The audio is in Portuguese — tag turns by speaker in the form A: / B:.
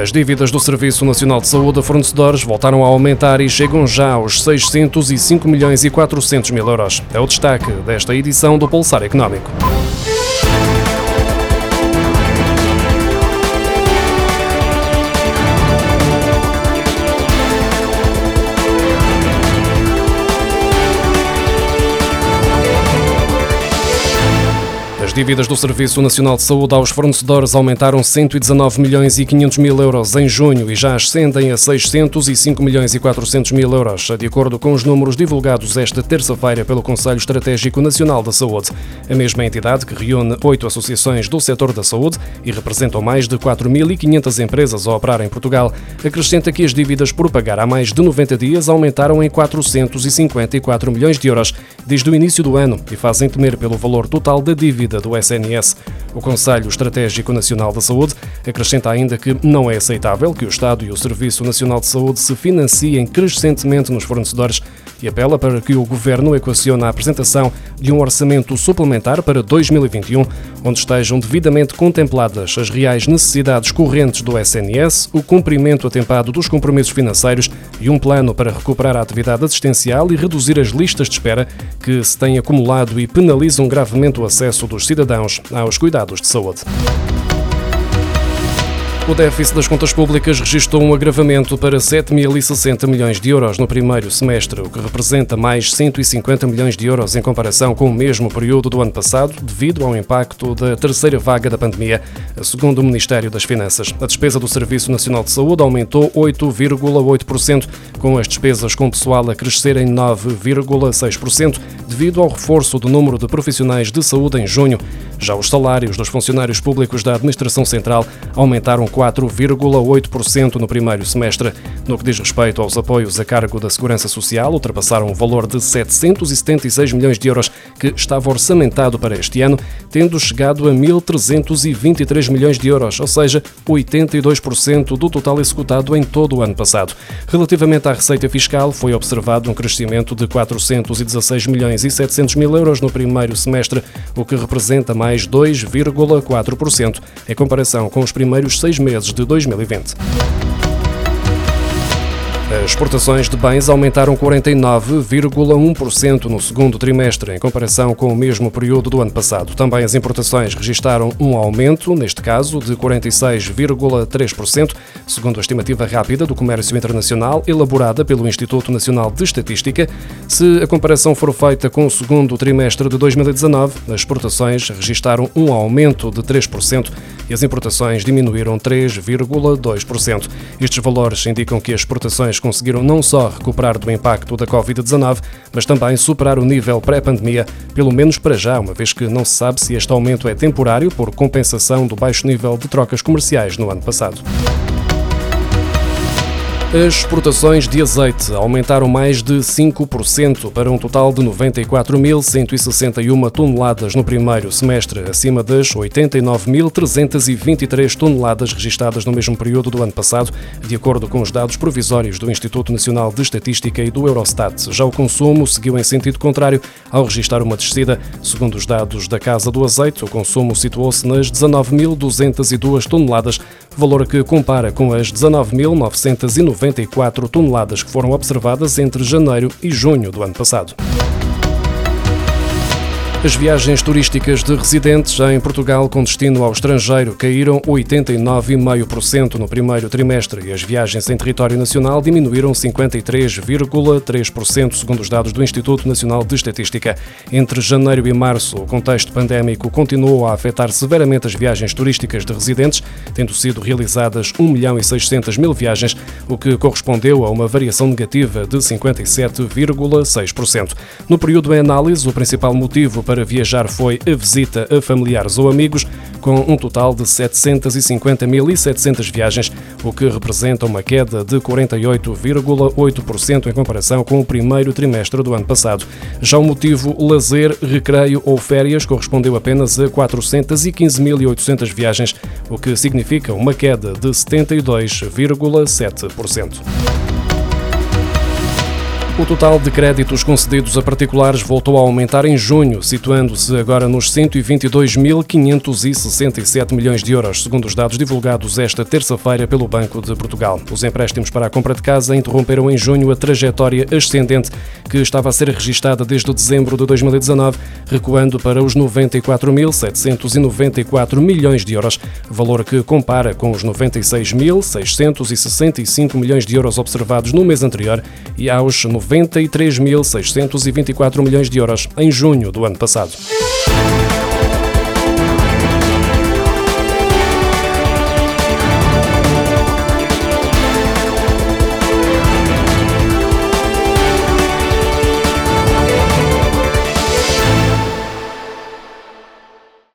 A: As dívidas do Serviço Nacional de Saúde a fornecedores voltaram a aumentar e chegam já aos 605 milhões e 400 mil euros. É o destaque desta edição do Pulsar Económico. As dívidas do Serviço Nacional de Saúde aos fornecedores aumentaram 119 milhões e 500 mil euros em junho e já ascendem a 605 milhões e 400 mil euros, de acordo com os números divulgados esta terça-feira pelo Conselho Estratégico Nacional da Saúde. A mesma entidade, que reúne oito associações do setor da saúde e representam mais de 4.500 empresas a operar em Portugal, acrescenta que as dívidas por pagar há mais de 90 dias aumentaram em 454 milhões de euros desde o início do ano e fazem temer pelo valor total da dívida do SNS. O Conselho Estratégico Nacional da Saúde acrescenta ainda que não é aceitável que o Estado e o Serviço Nacional de Saúde se financiem crescentemente nos fornecedores e apela para que o Governo equacione a apresentação de um orçamento suplementar para 2021, onde estejam devidamente contempladas as reais necessidades correntes do SNS, o cumprimento atempado dos compromissos financeiros e um plano para recuperar a atividade assistencial e reduzir as listas de espera que se têm acumulado e penalizam gravemente o acesso dos cidadãos aos cuidados de saúde. O déficit das contas públicas registrou um agravamento para 7.060 milhões de euros no primeiro semestre, o que representa mais 150 milhões de euros em comparação com o mesmo período do ano passado, devido ao impacto da terceira vaga da pandemia, segundo o Ministério das Finanças. A despesa do Serviço Nacional de Saúde aumentou 8,8%, com as despesas com pessoal a crescerem 9,6%, devido ao reforço do número de profissionais de saúde em junho. Já os salários dos funcionários públicos da Administração Central aumentaram 4,8% no primeiro semestre. No que diz respeito aos apoios a cargo da Segurança Social, ultrapassaram o valor de 776 milhões de euros que estava orçamentado para este ano, tendo chegado a 1.323 milhões de euros, ou seja, 82% do total executado em todo o ano passado. Relativamente à receita fiscal, foi observado um crescimento de 416 milhões e 700 mil euros no primeiro semestre, o que representa mais 2,4% em comparação com os primeiros seis meses de 2020. As exportações de bens aumentaram 49,1% no segundo trimestre, em comparação com o mesmo período do ano passado. Também as importações registaram um aumento, neste caso, de 46,3%, segundo a estimativa rápida do comércio internacional elaborada pelo Instituto Nacional de Estatística. Se a comparação for feita com o segundo trimestre de 2019, as exportações registaram um aumento de 3% e as importações diminuíram 3,2%. Estes valores indicam que as exportações conseguiram não só recuperar do impacto da Covid-19, mas também superar o nível pré-pandemia, pelo menos para já, uma vez que não se sabe se este aumento é temporário por compensação do baixo nível de trocas comerciais no ano passado. As exportações de azeite aumentaram mais de 5% para um total de 94.161 toneladas no primeiro semestre, acima das 89.323 toneladas registadas no mesmo período do ano passado, de acordo com os dados provisórios do Instituto Nacional de Estatística e do Eurostat. Já o consumo seguiu em sentido contrário ao registrar uma descida. Segundo os dados da Casa do Azeite, o consumo situou-se nas 19.202 toneladas, valor que compara com as 19.990 94 toneladas que foram observadas entre janeiro e junho do ano passado. As viagens turísticas de residentes em Portugal com destino ao estrangeiro caíram 89,5% no primeiro trimestre e as viagens em território nacional diminuíram 53,3%, segundo os dados do Instituto Nacional de Estatística. Entre janeiro e março, o contexto pandémico continuou a afetar severamente as viagens turísticas de residentes, tendo sido realizadas 1 milhão e 600 mil viagens, o que correspondeu a uma variação negativa de 57,6%. No período em análise, o principal motivo para para viajar foi a visita a familiares ou amigos, com um total de 750.700 viagens, o que representa uma queda de 48,8% em comparação com o primeiro trimestre do ano passado. Já o motivo lazer, recreio ou férias correspondeu apenas a 415.800 viagens, o que significa uma queda de 72,7%. O total de créditos concedidos a particulares voltou a aumentar em junho, situando-se agora nos 122.567 milhões de euros, segundo os dados divulgados esta terça-feira pelo Banco de Portugal. Os empréstimos para a compra de casa interromperam em junho a trajetória ascendente que estava a ser registada desde dezembro de 2019, recuando para os 94.794 milhões de euros, valor que compara com os 96.665 milhões de euros observados no mês anterior e aos 93.624 milhões de euros em junho do ano passado.